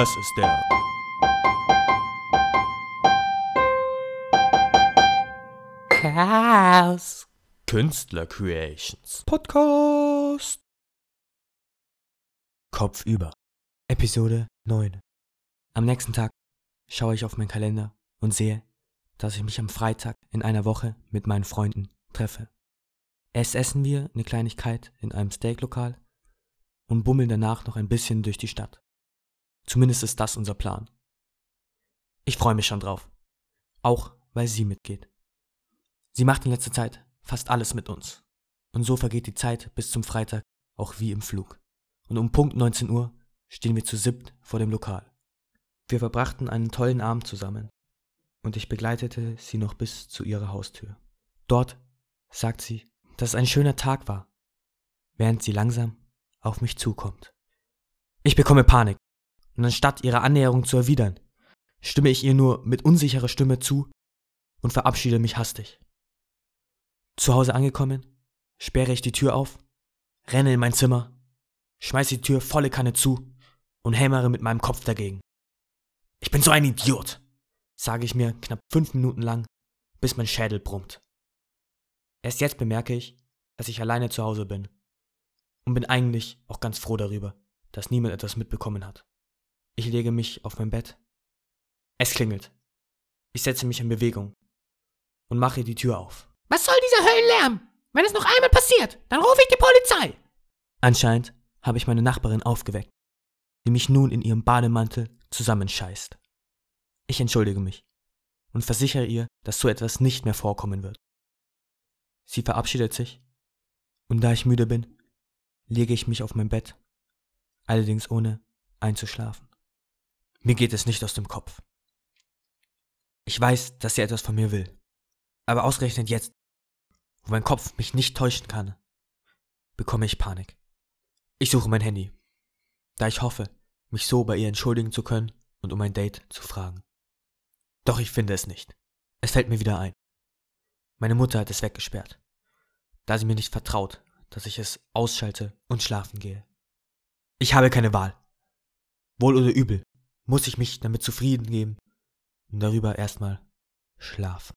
Das ist der Chaos Künstler Creations Podcast. Kopfüber. Episode 9. Am nächsten Tag schaue ich auf meinen Kalender und sehe, dass ich mich am Freitag in einer Woche mit meinen Freunden treffe. Erst essen wir eine Kleinigkeit in einem Steaklokal und bummeln danach noch ein bisschen durch die Stadt. Zumindest ist das unser Plan. Ich freue mich schon drauf. Auch weil sie mitgeht. Sie macht in letzter Zeit fast alles mit uns. Und so vergeht die Zeit bis zum Freitag auch wie im Flug. Und um Punkt 19 Uhr stehen wir zu siebt vor dem Lokal. Wir verbrachten einen tollen Abend zusammen. Und ich begleitete sie noch bis zu ihrer Haustür. Dort sagt sie, dass es ein schöner Tag war, während sie langsam auf mich zukommt. Ich bekomme Panik. Und anstatt ihre Annäherung zu erwidern, stimme ich ihr nur mit unsicherer Stimme zu und verabschiede mich hastig. Zu Hause angekommen, sperre ich die Tür auf, renne in mein Zimmer, schmeiße die Tür volle Kanne zu und hämmere mit meinem Kopf dagegen. Ich bin so ein Idiot, sage ich mir knapp fünf Minuten lang, bis mein Schädel brummt. Erst jetzt bemerke ich, dass ich alleine zu Hause bin und bin eigentlich auch ganz froh darüber, dass niemand etwas mitbekommen hat. Ich lege mich auf mein Bett. Es klingelt. Ich setze mich in Bewegung und mache die Tür auf. Was soll dieser Höllenlärm? Wenn es noch einmal passiert, dann rufe ich die Polizei. Anscheinend habe ich meine Nachbarin aufgeweckt, die mich nun in ihrem Bademantel zusammenscheißt. Ich entschuldige mich und versichere ihr, dass so etwas nicht mehr vorkommen wird. Sie verabschiedet sich, und da ich müde bin, lege ich mich auf mein Bett, allerdings ohne einzuschlafen. Mir geht es nicht aus dem Kopf. Ich weiß, dass sie etwas von mir will, aber ausgerechnet jetzt, wo mein Kopf mich nicht täuschen kann, bekomme ich Panik. Ich suche mein Handy, da ich hoffe, mich so bei ihr entschuldigen zu können und um ein Date zu fragen. Doch ich finde es nicht. Es fällt mir wieder ein. Meine Mutter hat es weggesperrt, da sie mir nicht vertraut, dass ich es ausschalte und schlafen gehe. Ich habe keine Wahl. Wohl oder übel muss ich mich damit zufrieden geben und darüber erstmal schlafen.